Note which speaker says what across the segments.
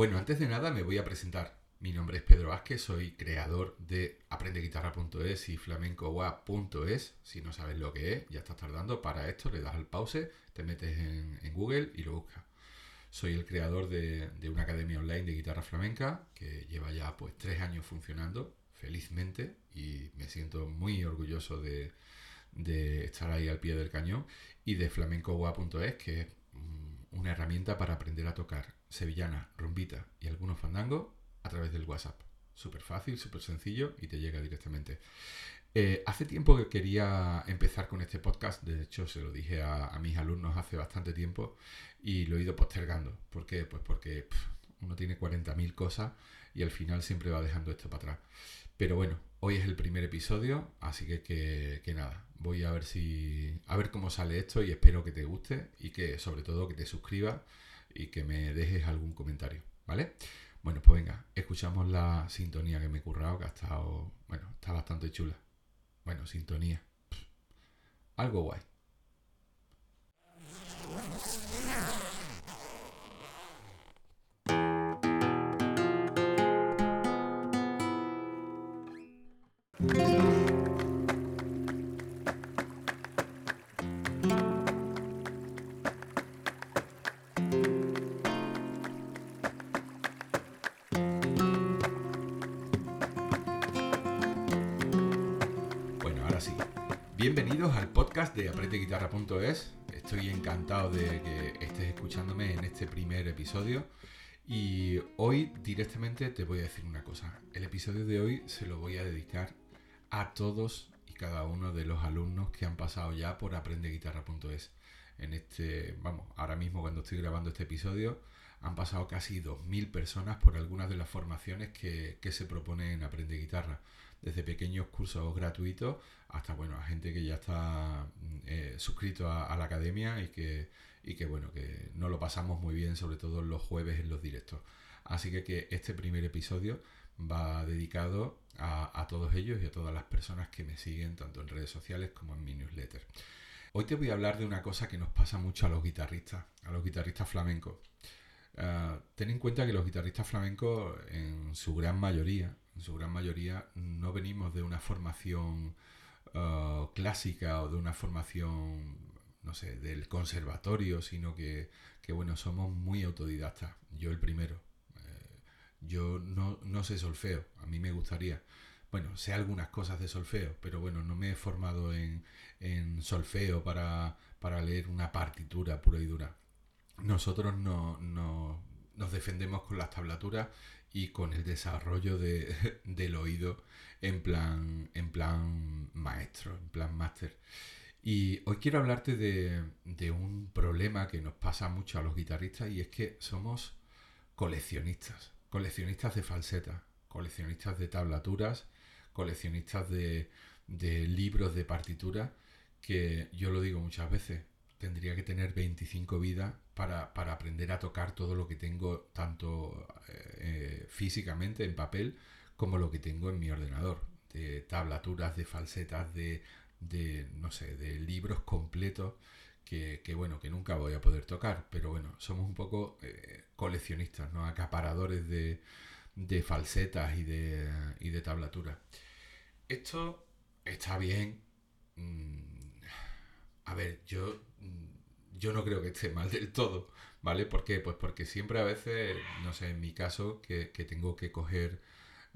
Speaker 1: Bueno, antes de nada me voy a presentar. Mi nombre es Pedro Vázquez, soy creador de aprendeguitarra.es y flamencowa.es. Si no sabes lo que es, ya estás tardando. Para esto le das al pause, te metes en, Google y lo buscas. Soy el creador de, una academia online de guitarra flamenca que lleva ya pues tres años funcionando felizmente y me siento muy orgulloso de, estar ahí al pie del cañón y de flamencowa.es que es una herramienta para aprender a tocar sevillana, rumbita y algunos fandangos a través del WhatsApp. Súper fácil, súper sencillo y te llega directamente. Eh, hace tiempo que quería empezar con este podcast, de hecho se lo dije a, mis alumnos hace bastante tiempo y lo he ido postergando. ¿Por qué? Pues porque uno tiene 40.000 cosas y al final siempre va dejando esto para atrás. Pero bueno, hoy es el primer episodio, así que, que, que nada, voy a ver si a ver cómo sale esto y espero que te guste y que sobre todo que te suscribas y que me dejes algún comentario, ¿vale? Bueno, pues venga, escuchamos la sintonía que me he currado, que ha estado, bueno, está bastante chula. Bueno, sintonía. algo guay. Bienvenidos al podcast de aprendeguitarra.es. Estoy encantado de que estés escuchándome en este primer episodio. Y hoy directamente te voy a decir una cosa. El episodio de hoy se lo voy a dedicar a todos y cada uno de los alumnos que han pasado ya por aprendeguitarra.es. En este, vamos, ahora mismo cuando estoy grabando este episodio, han pasado casi 2.000 personas por algunas de las formaciones que, que se proponen en Aprende Guitarra. Desde pequeños cursos gratuitos hasta bueno a gente que ya está mm, eh, suscrito a, la academia y que, y que bueno que no lo pasamos muy bien sobre todo los jueves en los directos. Así que, que este primer episodio va dedicado a, a, todos ellos y a todas las personas que me siguen tanto en redes sociales como en mi newsletter. Hoy te voy a hablar de una cosa que nos pasa mucho a los guitarristas a los guitarristas flamencos uh, ten en cuenta que los guitarristas flamencos en su gran mayoría en su gran mayoría, no venimos de una formación uh, clásica o de una formación, no sé, del conservatorio, sino que, bueno, somos muy autodidactas. Yo el primero. Eh, yo no, no sé solfeo, a mí me gustaría. Bueno, sé algunas cosas de solfeo, pero bueno, no me he formado en, en solfeo para, para leer una partitura pura y dura. Nosotros no, no, nos defendemos con las tablaturas y con el desarrollo de, del oído en plan, en plan maestro, en plan máster. Y hoy quiero hablarte de, de, un problema que nos pasa mucho a los guitarristas y es que somos coleccionistas, coleccionistas de falsetas, coleccionistas de tablaturas, coleccionistas de, de libros de partitura, que yo lo digo muchas veces, tendría que tener 25 vidas para, aprender a tocar todo lo que tengo, tanto eh, físicamente en papel como lo que tengo en mi ordenador, de tablaturas, de falsetas, de, no sé, de libros completos que, bueno, que nunca voy a poder tocar, pero bueno, somos un poco eh, coleccionistas, ¿no? Acaparadores de, de falsetas y de, y de tablaturas. Esto está bien. Mm, a ver, yo yo no creo que esté mal del todo, ¿vale? ¿Por qué? Pues porque siempre a veces, no sé, en mi caso, que, tengo que coger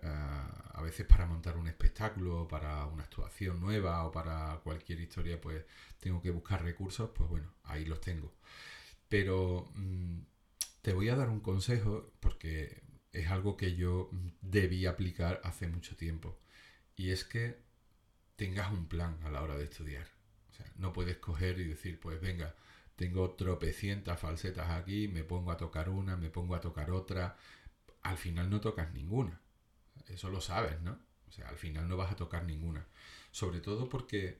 Speaker 1: ah, a veces para montar un espectáculo, para una actuación nueva o para cualquier historia, pues tengo que buscar recursos, pues bueno, ahí los tengo. Pero mm, te voy a dar un consejo porque es algo que yo debí aplicar hace mucho tiempo. Y es que tengas un plan a la hora de estudiar. O sea, no puedes coger y decir, pues venga, tengo tropecientas falsetas aquí, me pongo a tocar una, me pongo a tocar otra. Al final no tocas ninguna. Eso lo sabes, ¿no? O sea, al final no vas a tocar ninguna. Sobre todo porque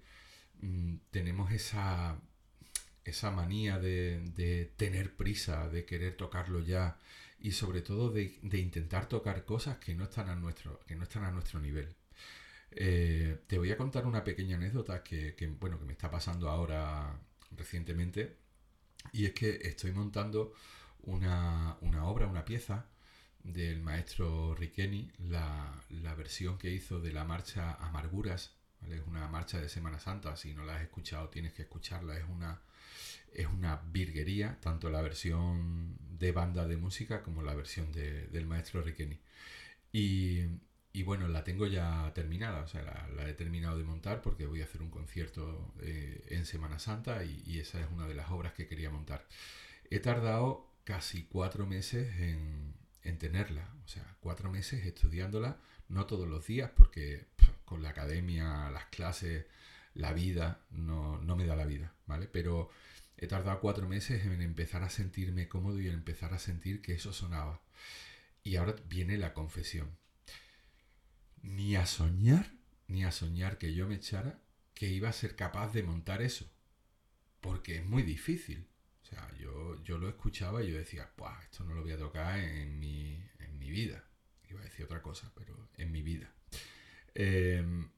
Speaker 1: mm, tenemos esa, esa manía de, tener prisa, de querer tocarlo ya y sobre todo de, intentar tocar cosas que no están a nuestro, que no están a nuestro nivel. Eh, te voy a contar una pequeña anécdota que, bueno, que me está pasando ahora recientemente. Y es que estoy montando una, obra, una pieza del maestro Riqueni, la, la versión que hizo de la marcha Amarguras, es una marcha de Semana Santa, si no la has escuchado tienes que escucharla, es una, es una virguería, tanto la versión de banda de música como la versión de, del maestro Riqueni. Y, y, bueno, la tengo ya terminada, o sea, la, he terminado de montar porque voy a hacer un concierto eh, en Semana Santa y, esa es una de las obras que quería montar. He tardado casi cuatro meses en, en tenerla. O sea, cuatro meses estudiándola, no todos los días, porque con la academia, las clases, la vida, no, no, me da la vida, ¿vale? Pero he tardado cuatro meses en empezar a sentirme cómodo y en empezar a sentir que eso sonaba. Y ahora viene la confesión. Ni a soñar, ni a soñar que yo me echara que iba a ser capaz de montar eso. Porque es muy difícil. O sea, yo, yo lo escuchaba y yo decía, Buah, esto no lo voy a tocar en mi, en mi vida. Iba a decir otra cosa, pero en mi vida. Em,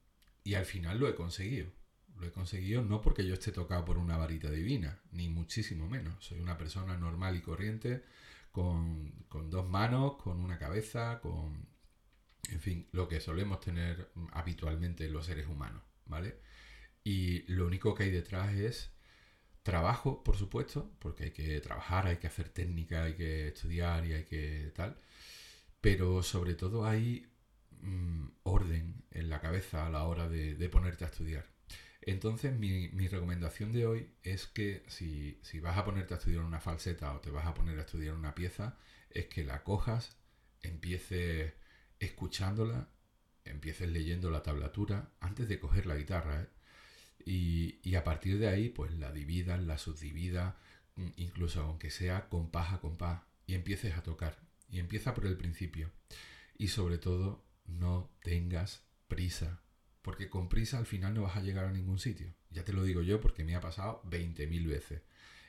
Speaker 1: y al final lo he conseguido. Lo he conseguido no porque yo esté tocado por una varita divina, ni muchísimo menos. Soy una persona normal y corriente, con, con dos manos, con una cabeza, con, en fin, lo que solemos tener habitualmente los seres humanos, ¿vale? Y lo único que hay detrás es Trabajo, por supuesto, porque hay que trabajar, hay que hacer técnica, hay que estudiar y hay que tal. Pero sobre todo hay mm, orden en la cabeza a la hora de, ponerte a estudiar. Entonces mi, recomendación de hoy es que si, si, vas a ponerte a estudiar una falseta o te vas a poner a estudiar una pieza, es que la cojas, empieces escuchándola, empieces leyendo la tablatura antes de coger la guitarra. ¿eh? Y, a partir de ahí, pues la dividas, la subdividas, mm, incluso aunque sea compás a compás, y empieces a tocar. Y empieza por el principio. Y sobre todo, no tengas prisa. Porque con prisa al final no vas a llegar a ningún sitio. Ya te lo digo yo porque me ha pasado 20.000 veces.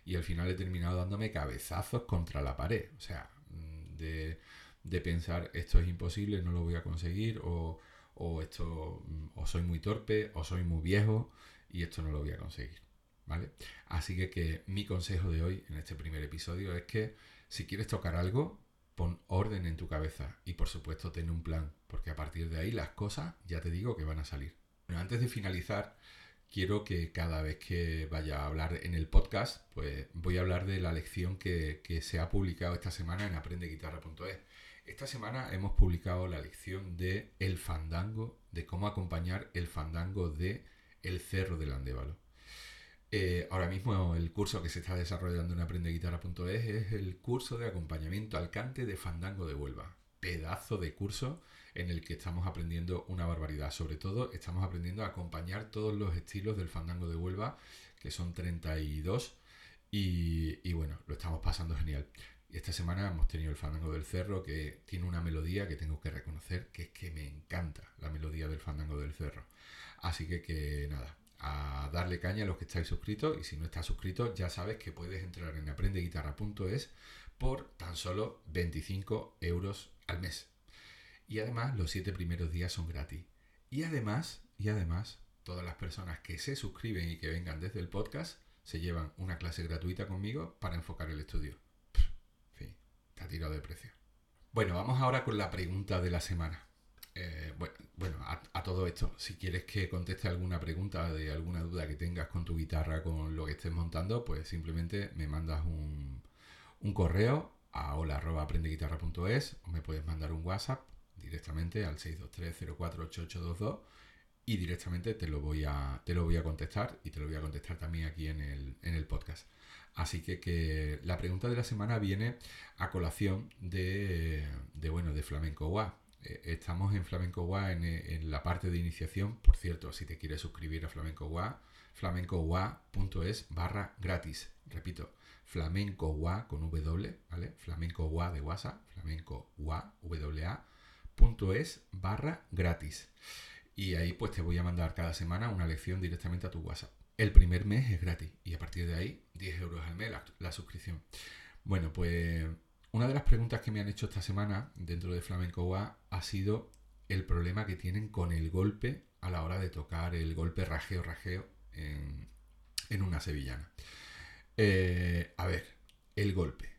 Speaker 1: Y al final he terminado dándome cabezazos contra la pared. O sea, mm, de, de pensar esto es imposible, no lo voy a conseguir, o, o esto, o soy muy torpe, o soy muy viejo, y esto no lo voy a conseguir. ¿Vale? Así que, que mi consejo de hoy en este primer episodio es que si quieres tocar algo, pon orden en tu cabeza y por supuesto ten un plan, porque a partir de ahí las cosas ya te digo que van a salir. Antes de finalizar, quiero que cada vez que vaya a hablar en el podcast, pues voy a hablar de la lección que, que se ha publicado esta semana en aprendeguitarra.es. Esta semana hemos publicado la lección de el fandango, de cómo acompañar el fandango de el Cerro del Andévalo. Eh, ahora mismo el curso que se está desarrollando en aprendeguitarra.es es el curso de acompañamiento al cante de Fandango de Huelva. Pedazo de curso en el que estamos aprendiendo una barbaridad. Sobre todo estamos aprendiendo a acompañar todos los estilos del Fandango de Huelva, que son 32. Y, y bueno, lo estamos pasando genial. Y esta semana hemos tenido el Fandango del Cerro, que tiene una melodía que tengo que reconocer que es que me encanta la melodía del Fandango del Cerro. Así que, nada, a darle caña a los que estáis suscritos y si no estás suscrito ya sabes que puedes entrar en aprendeguitarra.es por tan solo 25 euros al mes. Y además los 7 primeros días son gratis. Y además, y además, todas las personas que se suscriben y que vengan desde el podcast se llevan una clase gratuita conmigo para enfocar el estudio. Fin, está tirado de precio. Bueno, vamos ahora con la pregunta de la semana. Eh, bueno, a, todo esto, si quieres que conteste alguna pregunta de alguna duda que tengas con tu guitarra, con lo que estés montando, pues simplemente me mandas un, correo a hola.aprendeguitarra.es o me puedes mandar un WhatsApp directamente al 623-048822 y directamente te lo, voy a, te lo voy a contestar y te lo voy a contestar también aquí en el, en el podcast. Así que, que, la pregunta de la semana viene a colación de, de bueno, de Flamenco Wa. Eh, estamos en Flamenco Gua en, la parte de iniciación. Por cierto, si te quieres suscribir a Flamenco Gua, flamencogua.es barra gratis. Repito, flamenco gua con W, ¿vale? Flamenco Gua de WhatsApp, flamenco es barra gratis. Y ahí pues te voy a mandar cada semana una lección directamente a tu WhatsApp. El primer mes es gratis y a partir de ahí 10 euros al mes la suscripción. Bueno, pues una de las preguntas que me han hecho esta semana dentro de Flamenco UA ha sido el problema que tienen con el golpe a la hora de tocar el golpe rajeo rajeo en, una sevillana. Eh, a ver, el golpe.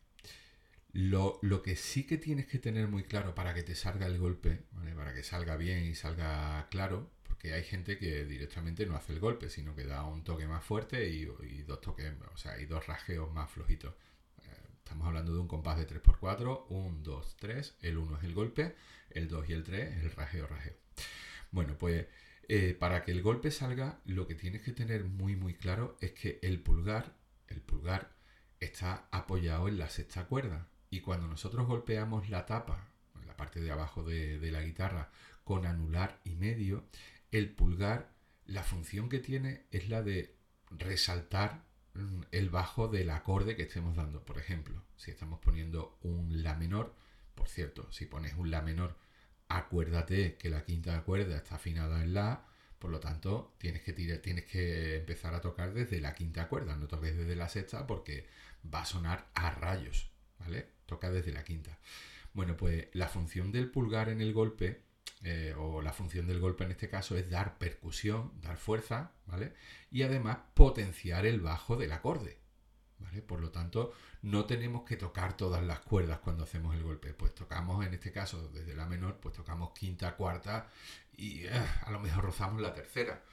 Speaker 1: Lo, que sí que tienes que tener muy claro para que te salga el golpe, para que salga bien y salga claro, porque hay gente que directamente no hace el golpe, sino que da un toque más fuerte y, dos toques, o sea, y dos rajeos más flojitos. Eh, estamos hablando de un compás de 3x4, 1, 2, 3, el 1 es el golpe, el 2 y el 3 es el rajeo, rajeo. Bueno, pues eh, para que el golpe salga, lo que tienes que tener muy muy claro es que el pulgar, el pulgar está apoyado en la sexta cuerda. Y cuando nosotros golpeamos la tapa, la parte de abajo de, la guitarra, con anular y medio, el pulgar, la función que tiene es la de resaltar mm, el bajo del acorde que estemos dando. Por ejemplo, si estamos poniendo un La menor, por cierto, si pones un La menor, acuérdate que la quinta cuerda está afinada en La, por lo tanto, tienes que, tienes que empezar a tocar desde la quinta cuerda, no toques desde la sexta porque va a sonar a rayos, ¿vale? Toca desde la quinta. Bueno, pues la función del pulgar en el golpe, eh, o la función del golpe en este caso, es dar percusión, dar fuerza, ¿vale? Y además potenciar el bajo del acorde, ¿vale? Por lo tanto, no tenemos que tocar todas las cuerdas cuando hacemos el golpe. Pues tocamos, en este caso, desde la menor, pues tocamos quinta, cuarta y eh, a lo mejor rozamos la tercera.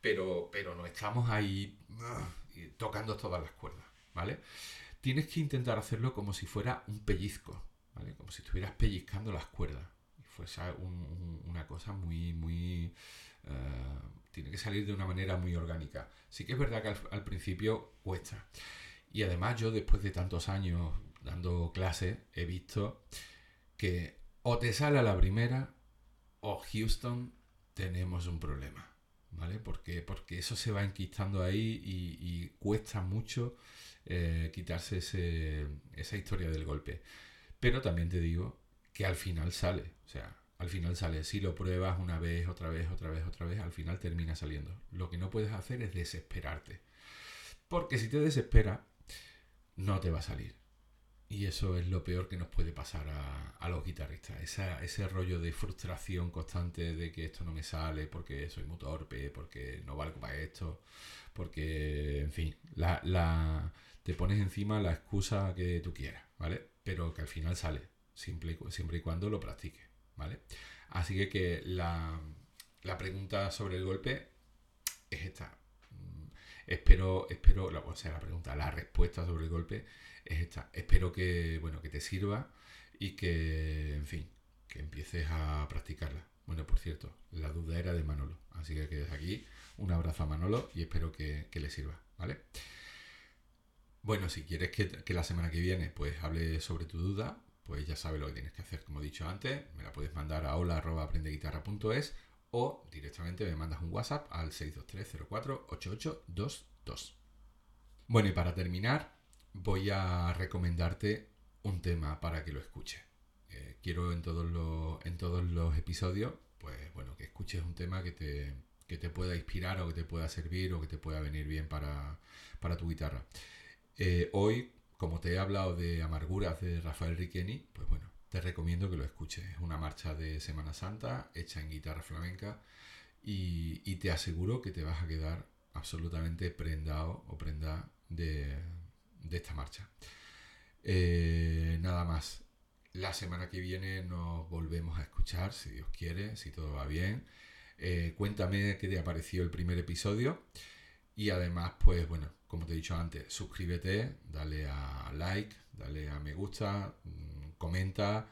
Speaker 1: Pero, pero no estamos ahí eh, tocando todas las cuerdas. ¿vale? Tienes que intentar hacerlo como si fuera un pellizco, ¿vale? Como si estuvieras pellizcando las cuerdas. Y fuese una cosa muy, muy... Eh, tiene que salir de una manera muy orgánica. Sí que es verdad que al, principio cuesta. Y además yo después de tantos años dando clases he visto que o te sale a la primera o Houston tenemos un problema. ¿Vale? Porque, porque eso se va enquistando ahí y cuesta mucho eh, quitarse esa historia del golpe. Pero también te digo que al final sale. O sea, al final sale. Si lo pruebas una vez, otra vez, otra vez, otra vez, al final termina saliendo. Lo que no puedes hacer es desesperarte. Porque si te desespera, no te va a salir. Y eso es lo peor que nos puede pasar a, los guitarristas. ese rollo de frustración constante de que esto no me sale porque soy muy torpe, porque no valgo para esto, porque, en fin, la, te pones encima la excusa que tú quieras, ¿vale? Pero que al final sale, siempre, siempre y cuando lo practiques, ¿vale? Así que, que la, pregunta sobre el golpe es esta. Mm, espero, espero, o sea, la pregunta, la respuesta sobre el golpe es esta. Espero que, bueno, que te sirva y que, en fin, que empieces a practicarla. Bueno, por cierto, la duda era de Manolo. Así que desde aquí un abrazo a Manolo y espero que, que le sirva, ¿vale? Bueno, si quieres que, la semana que viene pues hable sobre tu duda, pues ya sabes lo que tienes que hacer. Como he dicho antes, me la puedes mandar a hola.aprendeguitarra.es o directamente me mandas un WhatsApp al 623048822. Bueno, y para terminar, voy a recomendarte un tema para que lo escuches. Eh, quiero en todos, los, en todos los episodios, pues bueno, que escuches un tema que te, que te pueda inspirar o que te pueda servir o que te pueda venir bien para, para tu guitarra. Eh, hoy, como te he hablado de Amarguras de Rafael Riqueni, pues bueno, te recomiendo que lo escuches. Es una marcha de Semana Santa hecha en guitarra flamenca y, te aseguro que te vas a quedar absolutamente prendado o prenda de, esta marcha. Eh, nada más. La semana que viene nos volvemos a escuchar, si Dios quiere, si todo va bien. Eh, cuéntame qué te ha parecido el primer episodio. Y además, pues bueno, como te he dicho antes, suscríbete, dale a like, dale a me gusta, mm, comenta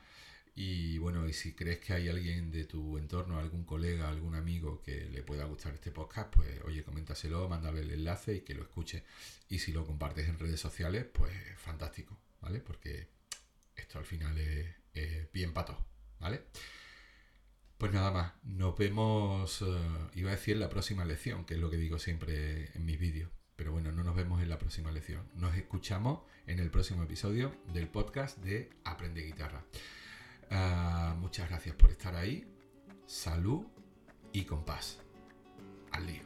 Speaker 1: y bueno, y si crees que hay alguien de tu entorno, algún colega, algún amigo que le pueda gustar este podcast, pues oye, coméntaselo, mándale el enlace y que lo escuche. Y si lo compartes en redes sociales, pues fantástico, ¿vale? Porque esto al final es, bien pato, ¿vale? Pues nada más, nos vemos, eh, iba a decir la próxima lección, que es lo que digo siempre en mis vídeos. Pero bueno, no nos vemos en la próxima lección. Nos escuchamos en el próximo episodio del podcast de Aprende Guitarra. Ah, muchas gracias por estar ahí. Salud y compás. Al lío.